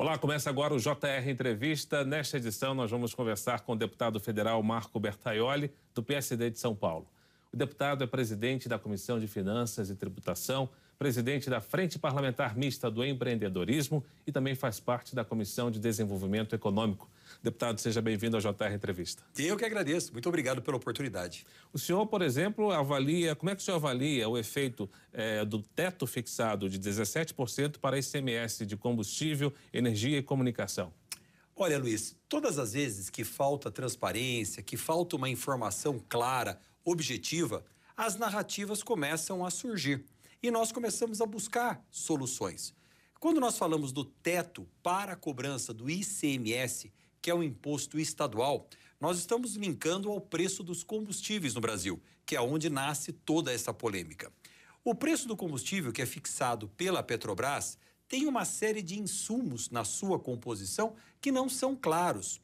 Olá, começa agora o JR Entrevista. Nesta edição, nós vamos conversar com o deputado federal Marco Bertaioli, do PSD de São Paulo. O deputado é presidente da Comissão de Finanças e Tributação, presidente da Frente Parlamentar Mista do Empreendedorismo e também faz parte da Comissão de Desenvolvimento Econômico. Deputado, seja bem-vindo ao JR Entrevista. Eu que agradeço. Muito obrigado pela oportunidade. O senhor, por exemplo, avalia, como é que o senhor avalia o efeito é, do teto fixado de 17% para ICMS de combustível, energia e comunicação? Olha, Luiz, todas as vezes que falta transparência, que falta uma informação clara, objetiva, as narrativas começam a surgir e nós começamos a buscar soluções. Quando nós falamos do teto para a cobrança do ICMS, que é o imposto estadual, nós estamos linkando ao preço dos combustíveis no Brasil, que é onde nasce toda essa polêmica. O preço do combustível, que é fixado pela Petrobras, tem uma série de insumos na sua composição que não são claros.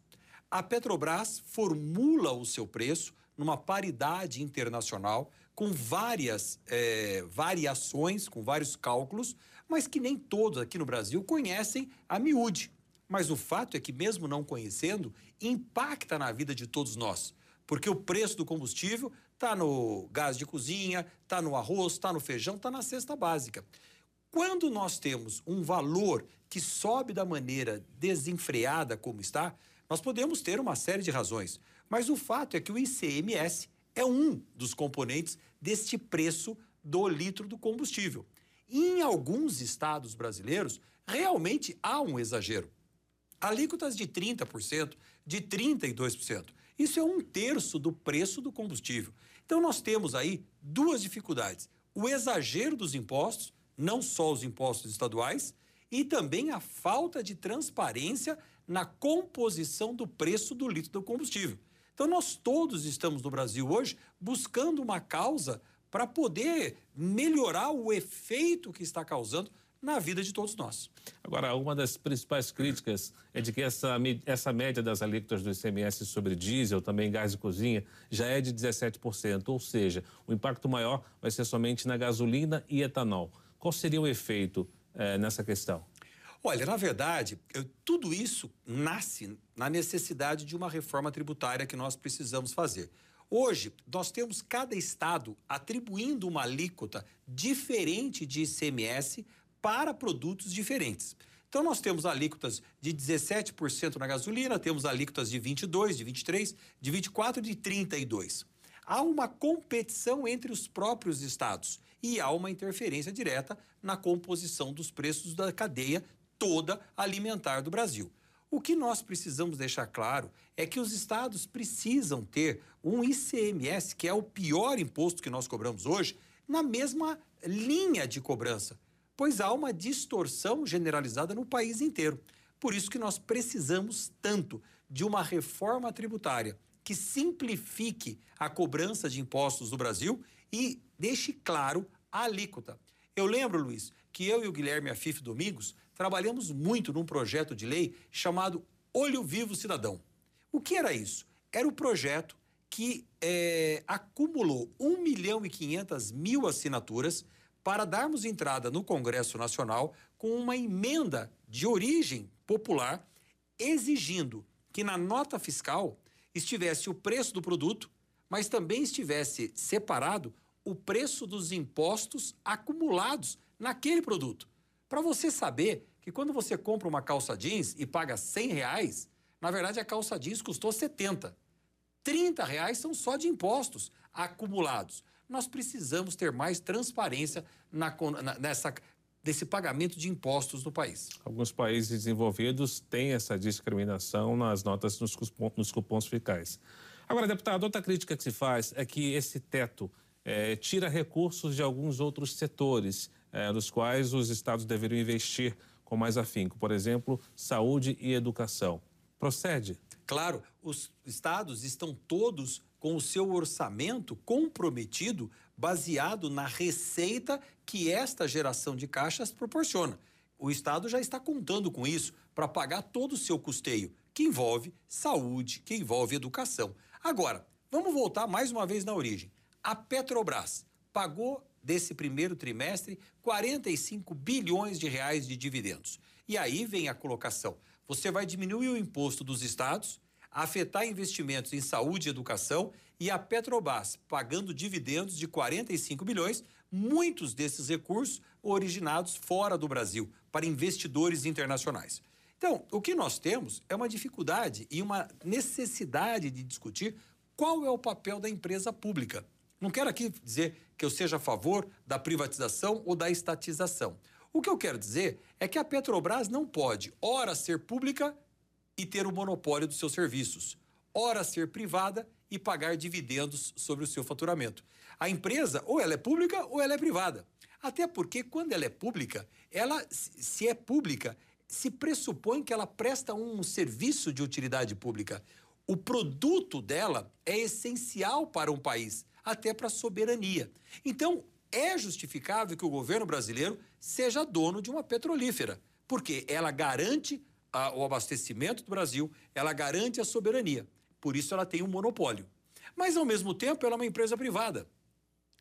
A Petrobras formula o seu preço numa paridade internacional, com várias é, variações, com vários cálculos, mas que nem todos aqui no Brasil conhecem a miúde. Mas o fato é que, mesmo não conhecendo, impacta na vida de todos nós. Porque o preço do combustível está no gás de cozinha, está no arroz, está no feijão, está na cesta básica. Quando nós temos um valor que sobe da maneira desenfreada como está, nós podemos ter uma série de razões. Mas o fato é que o ICMS é um dos componentes deste preço do litro do combustível. Em alguns estados brasileiros, realmente há um exagero alíquotas de 30%, de 32%. Isso é um terço do preço do combustível. Então, nós temos aí duas dificuldades: o exagero dos impostos, não só os impostos estaduais, e também a falta de transparência na composição do preço do litro do combustível. Então, nós todos estamos no Brasil hoje buscando uma causa para poder melhorar o efeito que está causando na vida de todos nós. Agora, uma das principais críticas é de que essa, essa média das alíquotas do ICMS sobre diesel, também gás de cozinha, já é de 17%, ou seja, o impacto maior vai ser somente na gasolina e etanol. Qual seria o efeito eh, nessa questão? Olha, na verdade, eu, tudo isso nasce na necessidade de uma reforma tributária que nós precisamos fazer. Hoje, nós temos cada estado atribuindo uma alíquota diferente de ICMS para produtos diferentes. Então, nós temos alíquotas de 17% na gasolina, temos alíquotas de 22%, de 23%, de 24% e de 32%. Há uma competição entre os próprios estados e há uma interferência direta na composição dos preços da cadeia toda alimentar do Brasil. O que nós precisamos deixar claro é que os estados precisam ter um ICMS, que é o pior imposto que nós cobramos hoje, na mesma linha de cobrança pois há uma distorção generalizada no país inteiro. Por isso que nós precisamos tanto de uma reforma tributária que simplifique a cobrança de impostos no Brasil e deixe claro a alíquota. Eu lembro, Luiz, que eu e o Guilherme Afif Domingos trabalhamos muito num projeto de lei chamado Olho Vivo Cidadão. O que era isso? Era o projeto que é, acumulou 1 milhão e 500 mil assinaturas para darmos entrada no Congresso Nacional com uma emenda de origem popular exigindo que na nota fiscal estivesse o preço do produto, mas também estivesse separado o preço dos impostos acumulados naquele produto. Para você saber que quando você compra uma calça jeans e paga 100 reais, na verdade a calça jeans custou 70. 30 reais são só de impostos acumulados nós precisamos ter mais transparência na, nessa, desse pagamento de impostos no país. Alguns países desenvolvidos têm essa discriminação nas notas nos, cupons, nos cupons fiscais. Agora, deputado, outra crítica que se faz é que esse teto é, tira recursos de alguns outros setores, é, nos quais os estados deveriam investir com mais afinco, por exemplo, saúde e educação. Procede? Claro, os estados estão todos com o seu orçamento comprometido baseado na receita que esta geração de caixas proporciona. O Estado já está contando com isso para pagar todo o seu custeio, que envolve saúde, que envolve educação. Agora, vamos voltar mais uma vez na origem. A Petrobras pagou desse primeiro trimestre 45 bilhões de reais de dividendos. E aí vem a colocação. Você vai diminuir o imposto dos estados, afetar investimentos em saúde e educação e a Petrobras pagando dividendos de 45 bilhões, muitos desses recursos originados fora do Brasil, para investidores internacionais. Então, o que nós temos é uma dificuldade e uma necessidade de discutir qual é o papel da empresa pública. Não quero aqui dizer que eu seja a favor da privatização ou da estatização. O que eu quero dizer é que a Petrobras não pode, ora, ser pública e ter o monopólio dos seus serviços, ora, ser privada e pagar dividendos sobre o seu faturamento. A empresa, ou ela é pública ou ela é privada. Até porque, quando ela é pública, ela, se é pública, se pressupõe que ela presta um serviço de utilidade pública. O produto dela é essencial para um país, até para a soberania. Então, é justificável que o governo brasileiro seja dono de uma petrolífera, porque ela garante a, o abastecimento do Brasil, ela garante a soberania. Por isso, ela tem um monopólio. Mas, ao mesmo tempo, ela é uma empresa privada,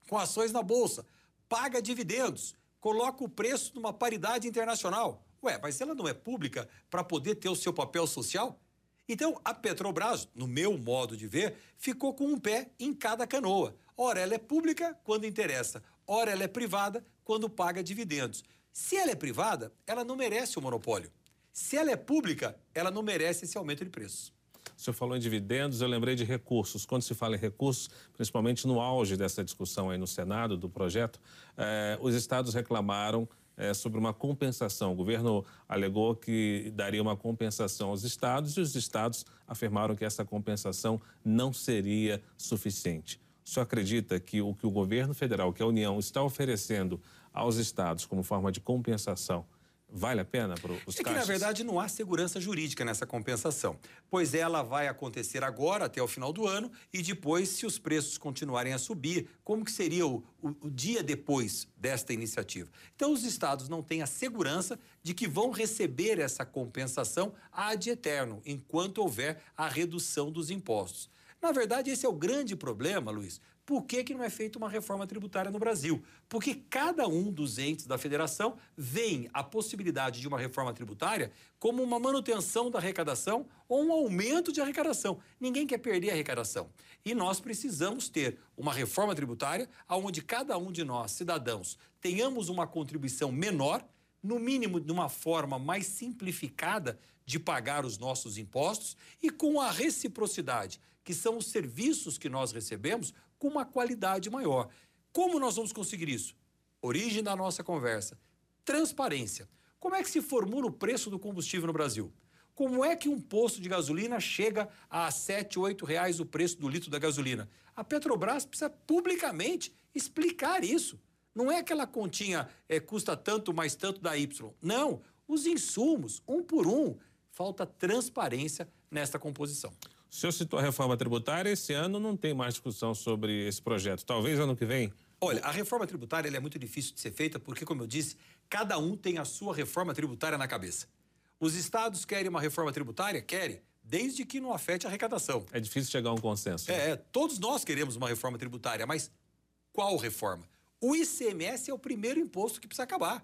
com ações na bolsa, paga dividendos, coloca o preço numa paridade internacional. Ué, mas ela não é pública para poder ter o seu papel social? Então, a Petrobras, no meu modo de ver, ficou com um pé em cada canoa. Ora, ela é pública quando interessa, ora, ela é privada quando paga dividendos. Se ela é privada, ela não merece o monopólio. Se ela é pública, ela não merece esse aumento de preços. O senhor falou em dividendos, eu lembrei de recursos. Quando se fala em recursos, principalmente no auge dessa discussão aí no Senado do projeto, eh, os estados reclamaram é, sobre uma compensação. O governo alegou que daria uma compensação aos estados e os estados afirmaram que essa compensação não seria suficiente. O senhor acredita que o que o governo federal, que a União, está oferecendo aos estados como forma de compensação Vale a pena para os É que, na verdade, não há segurança jurídica nessa compensação, pois ela vai acontecer agora, até o final do ano, e depois, se os preços continuarem a subir, como que seria o, o, o dia depois desta iniciativa? Então, os estados não têm a segurança de que vão receber essa compensação ad eterno, enquanto houver a redução dos impostos. Na verdade, esse é o grande problema, Luiz, por que, que não é feita uma reforma tributária no Brasil? Porque cada um dos entes da federação vê a possibilidade de uma reforma tributária como uma manutenção da arrecadação ou um aumento de arrecadação. Ninguém quer perder a arrecadação. E nós precisamos ter uma reforma tributária onde cada um de nós, cidadãos, tenhamos uma contribuição menor, no mínimo de uma forma mais simplificada de pagar os nossos impostos e com a reciprocidade, que são os serviços que nós recebemos, com uma qualidade maior. Como nós vamos conseguir isso? Origem da nossa conversa: transparência. Como é que se formula o preço do combustível no Brasil? Como é que um posto de gasolina chega a R$ 7, R$ reais o preço do litro da gasolina? A Petrobras precisa publicamente explicar isso. Não é aquela continha é, custa tanto mais tanto da Y. Não, os insumos, um por um. Falta transparência nesta composição. O senhor citou a reforma tributária, esse ano não tem mais discussão sobre esse projeto. Talvez ano que vem? Olha, a reforma tributária é muito difícil de ser feita porque, como eu disse, cada um tem a sua reforma tributária na cabeça. Os estados querem uma reforma tributária? Querem, desde que não afete a arrecadação. É difícil chegar a um consenso. Né? É, todos nós queremos uma reforma tributária, mas qual reforma? O ICMS é o primeiro imposto que precisa acabar.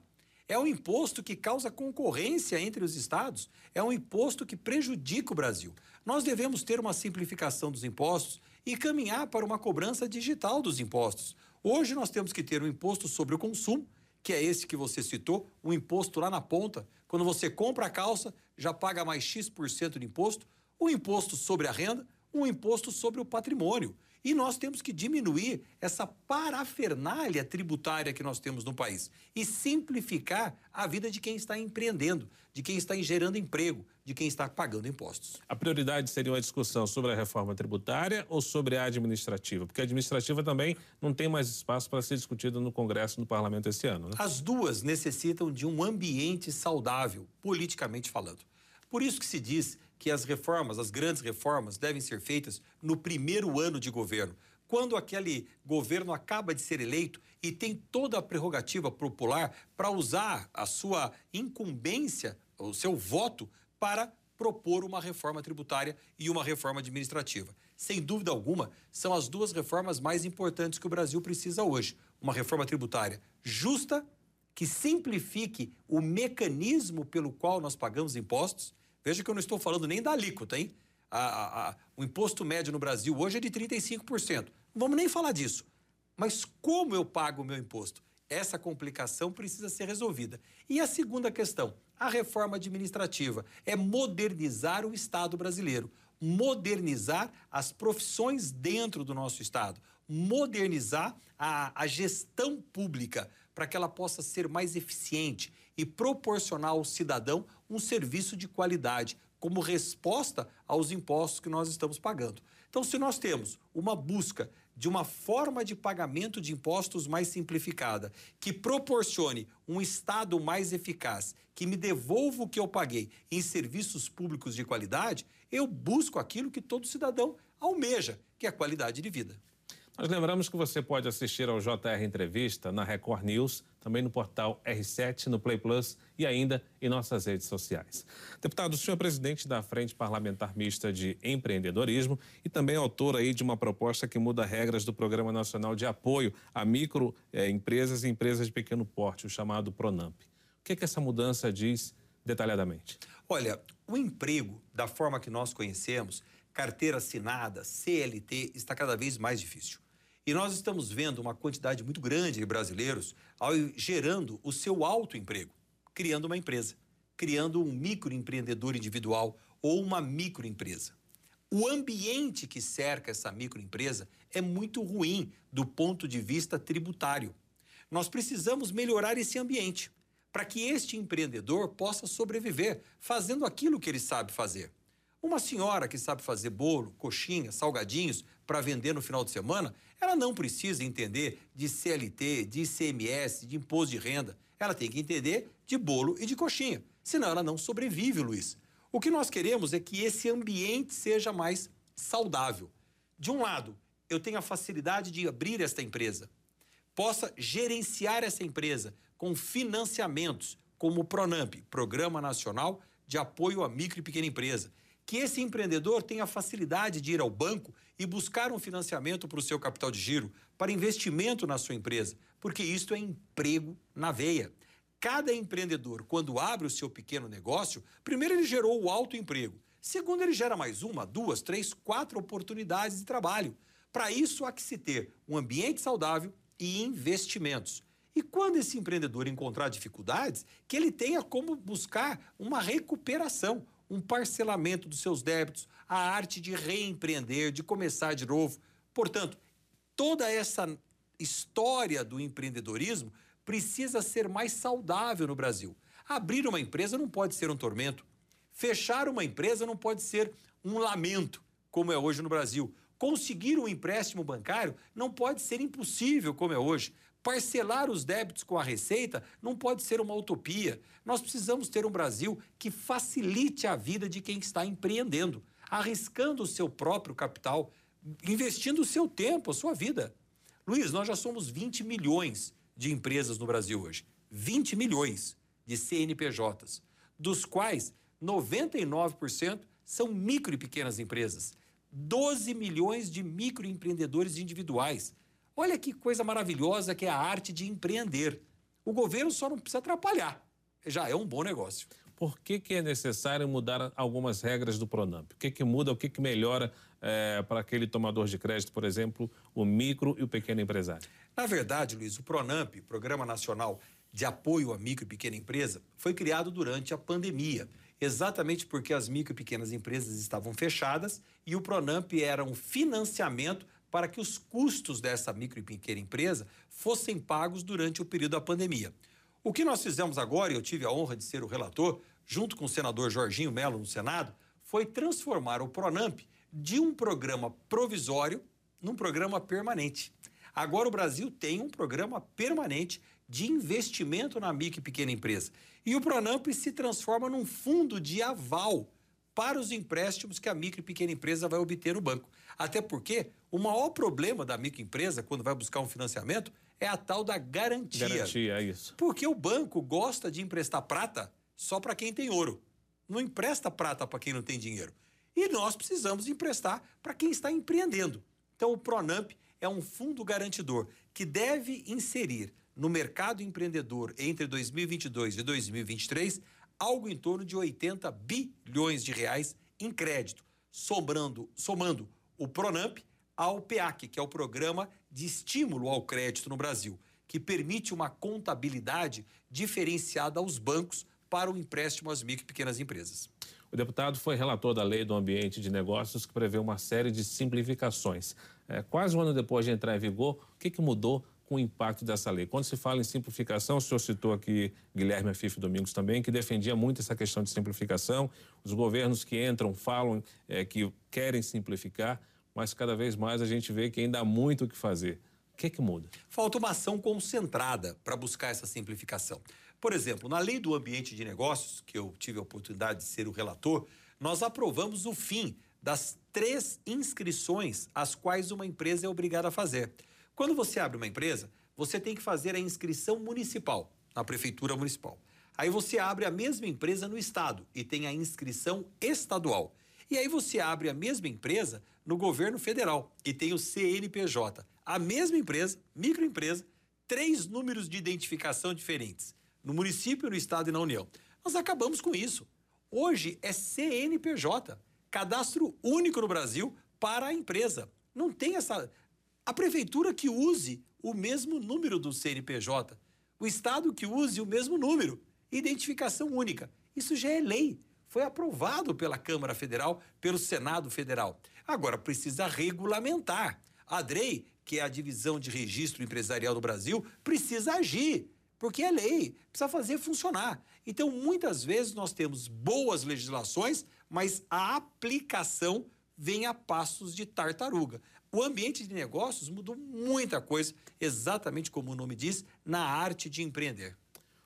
É um imposto que causa concorrência entre os estados, é um imposto que prejudica o Brasil. Nós devemos ter uma simplificação dos impostos e caminhar para uma cobrança digital dos impostos. Hoje nós temos que ter um imposto sobre o consumo, que é esse que você citou, um imposto lá na ponta. Quando você compra a calça, já paga mais X% de imposto, um imposto sobre a renda, um imposto sobre o patrimônio. E nós temos que diminuir essa parafernália tributária que nós temos no país e simplificar a vida de quem está empreendendo, de quem está gerando emprego, de quem está pagando impostos. A prioridade seria uma discussão sobre a reforma tributária ou sobre a administrativa? Porque a administrativa também não tem mais espaço para ser discutida no Congresso e no Parlamento esse ano. Né? As duas necessitam de um ambiente saudável, politicamente falando. Por isso que se diz que as reformas, as grandes reformas, devem ser feitas no primeiro ano de governo, quando aquele governo acaba de ser eleito e tem toda a prerrogativa popular para usar a sua incumbência, o seu voto, para propor uma reforma tributária e uma reforma administrativa. Sem dúvida alguma, são as duas reformas mais importantes que o Brasil precisa hoje. Uma reforma tributária justa que simplifique o mecanismo pelo qual nós pagamos impostos. Veja que eu não estou falando nem da alíquota, hein? A, a, a, o imposto médio no Brasil hoje é de 35%. Não vamos nem falar disso. Mas como eu pago o meu imposto? Essa complicação precisa ser resolvida. E a segunda questão, a reforma administrativa, é modernizar o Estado brasileiro, modernizar as profissões dentro do nosso Estado, modernizar a, a gestão pública para que ela possa ser mais eficiente e proporcionar ao cidadão um serviço de qualidade, como resposta aos impostos que nós estamos pagando. Então, se nós temos uma busca de uma forma de pagamento de impostos mais simplificada, que proporcione um Estado mais eficaz, que me devolva o que eu paguei em serviços públicos de qualidade, eu busco aquilo que todo cidadão almeja, que é a qualidade de vida. Nós lembramos que você pode assistir ao JR Entrevista na Record News, também no portal R7, no Play Plus e ainda em nossas redes sociais. Deputado, o senhor é presidente da Frente Parlamentar Mista de Empreendedorismo e também autor aí de uma proposta que muda regras do Programa Nacional de Apoio a Microempresas eh, e Empresas de Pequeno Porte, o chamado PRONAMP. O que, é que essa mudança diz detalhadamente? Olha, o emprego, da forma que nós conhecemos, carteira assinada, CLT, está cada vez mais difícil. E nós estamos vendo uma quantidade muito grande de brasileiros gerando o seu autoemprego, criando uma empresa, criando um microempreendedor individual ou uma microempresa. O ambiente que cerca essa microempresa é muito ruim do ponto de vista tributário. Nós precisamos melhorar esse ambiente para que este empreendedor possa sobreviver fazendo aquilo que ele sabe fazer. Uma senhora que sabe fazer bolo, coxinha, salgadinhos para vender no final de semana, ela não precisa entender de CLT, de ICMS, de imposto de renda. Ela tem que entender de bolo e de coxinha. Senão ela não sobrevive, Luiz. O que nós queremos é que esse ambiente seja mais saudável. De um lado, eu tenho a facilidade de abrir esta empresa, possa gerenciar essa empresa com financiamentos, como o PRONAMP, Programa Nacional de Apoio à Micro e Pequena Empresa que esse empreendedor tenha facilidade de ir ao banco e buscar um financiamento para o seu capital de giro, para investimento na sua empresa, porque isto é emprego na veia. Cada empreendedor, quando abre o seu pequeno negócio, primeiro ele gerou o autoemprego. Segundo, ele gera mais uma, duas, três, quatro oportunidades de trabalho. Para isso, há que se ter um ambiente saudável e investimentos. E quando esse empreendedor encontrar dificuldades, que ele tenha como buscar uma recuperação, um parcelamento dos seus débitos, a arte de reempreender, de começar de novo. Portanto, toda essa história do empreendedorismo precisa ser mais saudável no Brasil. Abrir uma empresa não pode ser um tormento. Fechar uma empresa não pode ser um lamento, como é hoje no Brasil. Conseguir um empréstimo bancário não pode ser impossível, como é hoje. Parcelar os débitos com a Receita não pode ser uma utopia. Nós precisamos ter um Brasil que facilite a vida de quem está empreendendo, arriscando o seu próprio capital, investindo o seu tempo, a sua vida. Luiz, nós já somos 20 milhões de empresas no Brasil hoje. 20 milhões de CNPJs, dos quais 99% são micro e pequenas empresas. 12 milhões de microempreendedores individuais. Olha que coisa maravilhosa que é a arte de empreender. O governo só não precisa atrapalhar. Já é um bom negócio. Por que, que é necessário mudar algumas regras do Pronamp? O que, que muda, o que, que melhora é, para aquele tomador de crédito, por exemplo, o micro e o pequeno empresário? Na verdade, Luiz, o Pronamp, Programa Nacional de Apoio à Micro e Pequena Empresa, foi criado durante a pandemia, exatamente porque as micro e pequenas empresas estavam fechadas e o Pronamp era um financiamento para que os custos dessa micro e pequena empresa fossem pagos durante o período da pandemia. O que nós fizemos agora, e eu tive a honra de ser o relator, junto com o senador Jorginho Melo no Senado, foi transformar o Pronamp de um programa provisório num programa permanente. Agora o Brasil tem um programa permanente de investimento na micro e pequena empresa. E o Pronamp se transforma num fundo de aval para os empréstimos que a micro e pequena empresa vai obter no banco. Até porque o maior problema da microempresa, quando vai buscar um financiamento, é a tal da garantia. Garantia, é isso. Porque o banco gosta de emprestar prata só para quem tem ouro. Não empresta prata para quem não tem dinheiro. E nós precisamos emprestar para quem está empreendendo. Então, o Pronamp é um fundo garantidor que deve inserir no mercado empreendedor entre 2022 e 2023 algo em torno de 80 bilhões de reais em crédito, somando o Pronamp ao PEAC, que é o Programa de Estímulo ao Crédito no Brasil, que permite uma contabilidade diferenciada aos bancos para o empréstimo às micro e pequenas empresas. O deputado foi relator da Lei do Ambiente de Negócios, que prevê uma série de simplificações. É, quase um ano depois de entrar em vigor, o que, que mudou com o impacto dessa lei. Quando se fala em simplificação, o senhor citou aqui Guilherme Afif Domingos também, que defendia muito essa questão de simplificação. Os governos que entram falam é, que querem simplificar, mas cada vez mais a gente vê que ainda há muito o que fazer. O que, é que muda? Falta uma ação concentrada para buscar essa simplificação. Por exemplo, na Lei do Ambiente de Negócios, que eu tive a oportunidade de ser o relator, nós aprovamos o fim das três inscrições às quais uma empresa é obrigada a fazer. Quando você abre uma empresa, você tem que fazer a inscrição municipal, na prefeitura municipal. Aí você abre a mesma empresa no estado e tem a inscrição estadual. E aí você abre a mesma empresa no governo federal e tem o CNPJ. A mesma empresa, microempresa, três números de identificação diferentes, no município, no estado e na União. Nós acabamos com isso. Hoje é CNPJ, cadastro único no Brasil para a empresa. Não tem essa a prefeitura que use o mesmo número do CNPJ, o estado que use o mesmo número, identificação única. Isso já é lei, foi aprovado pela Câmara Federal, pelo Senado Federal. Agora precisa regulamentar. A DREI, que é a divisão de registro empresarial do Brasil, precisa agir, porque é lei, precisa fazer funcionar. Então, muitas vezes nós temos boas legislações, mas a aplicação vem a passos de tartaruga. O ambiente de negócios mudou muita coisa, exatamente como o nome diz, na arte de empreender.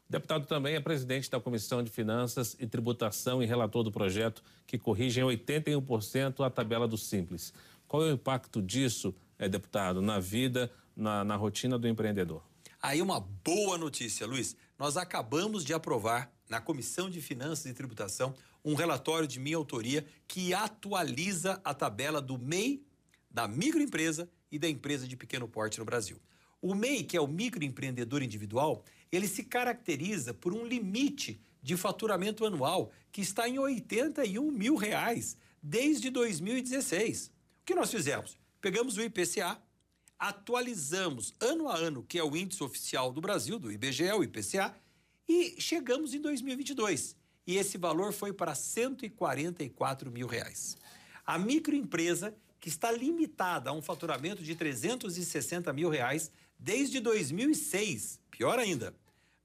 O deputado também é presidente da Comissão de Finanças e Tributação e relator do projeto que corrige em 81% a tabela do Simples. Qual é o impacto disso, é, deputado, na vida, na, na rotina do empreendedor? Aí uma boa notícia, Luiz. Nós acabamos de aprovar na Comissão de Finanças e Tributação um relatório de minha autoria que atualiza a tabela do MEI da microempresa e da empresa de pequeno porte no Brasil. O MEI, que é o microempreendedor individual, ele se caracteriza por um limite de faturamento anual que está em 81 mil reais desde 2016. O que nós fizemos? Pegamos o IPCA, atualizamos ano a ano, que é o índice oficial do Brasil, do IBGE, o IPCA, e chegamos em 2022. E esse valor foi para 144 mil reais. A microempresa que está limitada a um faturamento de 360 mil reais desde 2006. Pior ainda,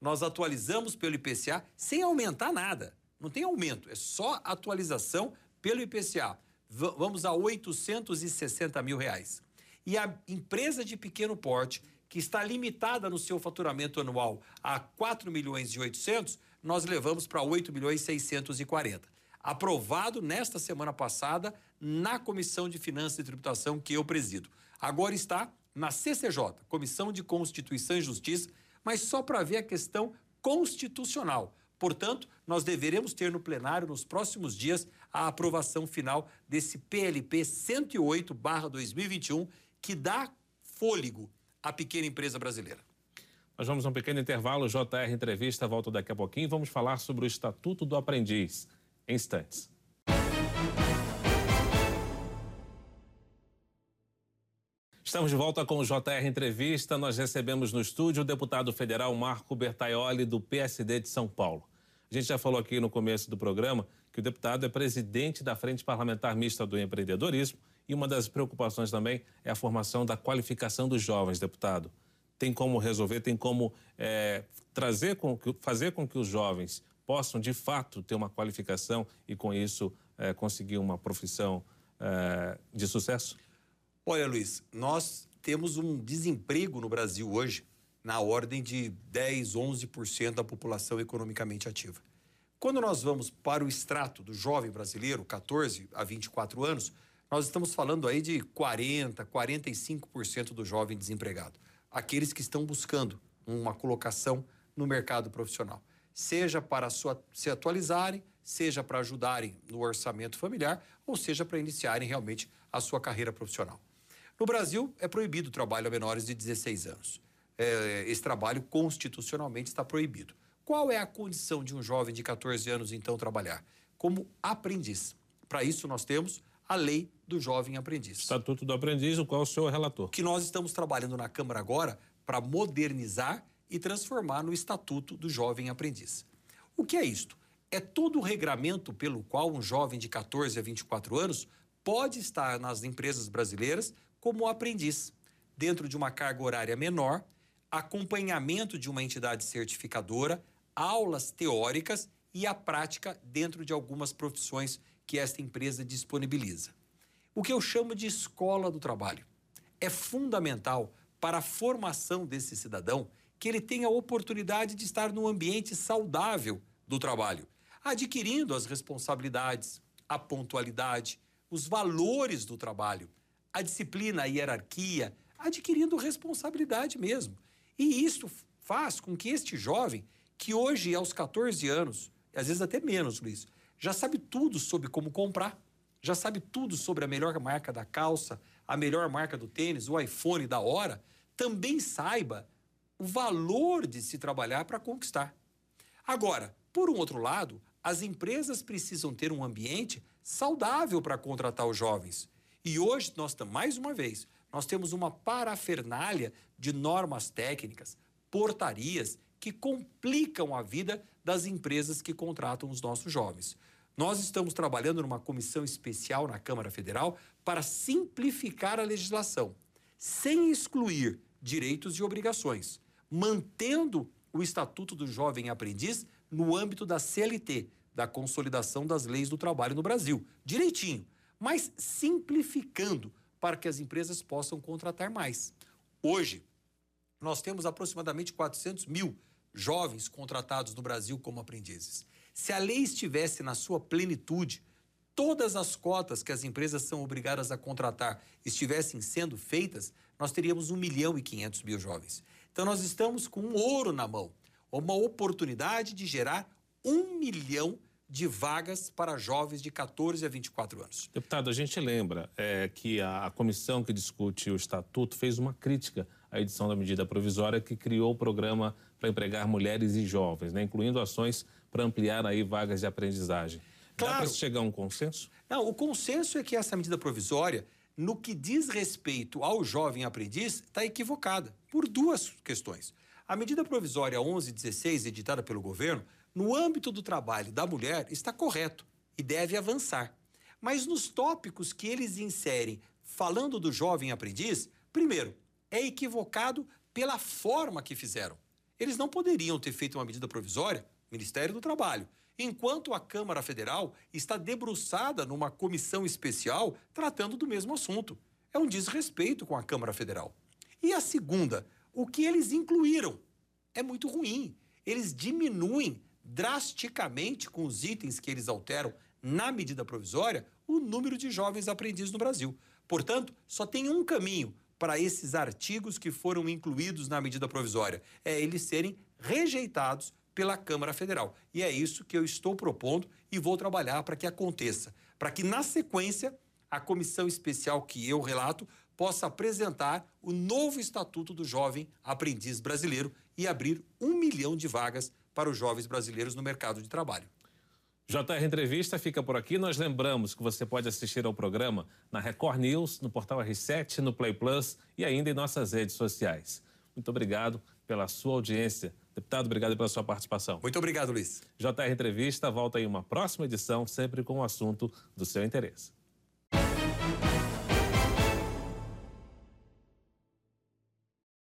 nós atualizamos pelo IPCA sem aumentar nada. Não tem aumento, é só atualização pelo IPCA. V vamos a 860 mil reais. E a empresa de pequeno porte, que está limitada no seu faturamento anual a 4 milhões e 800, nós levamos para 8 milhões e 640 aprovado nesta semana passada na Comissão de Finanças e Tributação que eu presido. Agora está na CCJ, Comissão de Constituição e Justiça, mas só para ver a questão constitucional. Portanto, nós deveremos ter no plenário nos próximos dias a aprovação final desse PLP 108/2021 que dá fôlego à pequena empresa brasileira. Nós vamos a um pequeno intervalo, JR Entrevista volta daqui a pouquinho, vamos falar sobre o Estatuto do Aprendiz em instantes. Estamos de volta com o JR Entrevista. Nós recebemos no estúdio o deputado federal Marco Bertaioli, do PSD de São Paulo. A gente já falou aqui no começo do programa que o deputado é presidente da Frente Parlamentar Mista do Empreendedorismo e uma das preocupações também é a formação da qualificação dos jovens, deputado. Tem como resolver, tem como é, trazer, com, fazer com que os jovens possam de fato ter uma qualificação e com isso é, conseguir uma profissão é, de sucesso? Olha, Luiz, nós temos um desemprego no Brasil hoje na ordem de 10, 11% da população economicamente ativa. Quando nós vamos para o extrato do jovem brasileiro, 14 a 24 anos, nós estamos falando aí de 40, 45% do jovem desempregado. Aqueles que estão buscando uma colocação no mercado profissional seja para se atualizarem, seja para ajudarem no orçamento familiar, ou seja para iniciarem realmente a sua carreira profissional. No Brasil, é proibido o trabalho a menores de 16 anos. é, esse trabalho constitucionalmente está proibido. Qual é a condição de um jovem de 14 anos, então, trabalhar? Como aprendiz. Para isso, nós temos a lei do jovem aprendiz. Estatuto do aprendiz, o qual o senhor é relator. Que nós estamos trabalhando na Câmara agora para modernizar e transformar no Estatuto do Jovem Aprendiz. O que é isto? É todo o regramento pelo qual um jovem de 14 a 24 anos pode estar nas empresas brasileiras como aprendiz, dentro de uma carga horária menor, acompanhamento de uma entidade certificadora, aulas teóricas e a prática dentro de algumas profissões que esta empresa disponibiliza. O que eu chamo de escola do trabalho. É fundamental para a formação desse cidadão que ele tenha a oportunidade de estar num ambiente saudável do trabalho, adquirindo as responsabilidades, a pontualidade, os valores do trabalho, a disciplina, a hierarquia, adquirindo responsabilidade mesmo. E isso faz com que este jovem, que hoje, aos 14 anos, às vezes até menos, Luiz, já sabe tudo sobre como comprar, já sabe tudo sobre a melhor marca da calça, a melhor marca do tênis, o iPhone da hora, também saiba o valor de se trabalhar para conquistar. Agora, por um outro lado, as empresas precisam ter um ambiente saudável para contratar os jovens. E hoje, nós mais uma vez, nós temos uma parafernália de normas técnicas, portarias que complicam a vida das empresas que contratam os nossos jovens. Nós estamos trabalhando numa comissão especial na Câmara Federal para simplificar a legislação, sem excluir direitos e obrigações mantendo o Estatuto do Jovem Aprendiz no âmbito da CLT, da Consolidação das Leis do Trabalho no Brasil, direitinho, mas simplificando para que as empresas possam contratar mais. Hoje, nós temos aproximadamente 400 mil jovens contratados no Brasil como aprendizes. Se a lei estivesse na sua plenitude, todas as cotas que as empresas são obrigadas a contratar estivessem sendo feitas, nós teríamos 1 milhão e 500 mil jovens. Então, nós estamos com um ouro na mão, uma oportunidade de gerar um milhão de vagas para jovens de 14 a 24 anos. Deputado, a gente lembra é, que a, a comissão que discute o estatuto fez uma crítica à edição da medida provisória que criou o programa para empregar mulheres e jovens, né, incluindo ações para ampliar aí vagas de aprendizagem. Claro. Dá para chegar a um consenso? Não, o consenso é que essa medida provisória no que diz respeito ao jovem aprendiz, está equivocada, por duas questões. A medida provisória 1116, editada pelo governo, no âmbito do trabalho da mulher, está correto e deve avançar. Mas nos tópicos que eles inserem falando do jovem aprendiz, primeiro, é equivocado pela forma que fizeram. Eles não poderiam ter feito uma medida provisória, Ministério do Trabalho, enquanto a Câmara Federal está debruçada numa comissão especial tratando do mesmo assunto. É um desrespeito com a Câmara Federal. E a segunda, o que eles incluíram é muito ruim. Eles diminuem drasticamente com os itens que eles alteram na medida provisória o número de jovens aprendizes no Brasil. Portanto, só tem um caminho para esses artigos que foram incluídos na medida provisória: é eles serem rejeitados pela Câmara Federal. E é isso que eu estou propondo e vou trabalhar para que aconteça. Para que, na sequência, a comissão especial que eu relato possa apresentar o novo Estatuto do Jovem Aprendiz Brasileiro e abrir um milhão de vagas para os jovens brasileiros no mercado de trabalho. JR Entrevista fica por aqui. Nós lembramos que você pode assistir ao programa na Record News, no portal R7, no Play Plus e ainda em nossas redes sociais. Muito obrigado pela sua audiência. Deputado, obrigado pela sua participação. Muito obrigado, Luiz. JR Entrevista volta em uma próxima edição, sempre com o um assunto do seu interesse.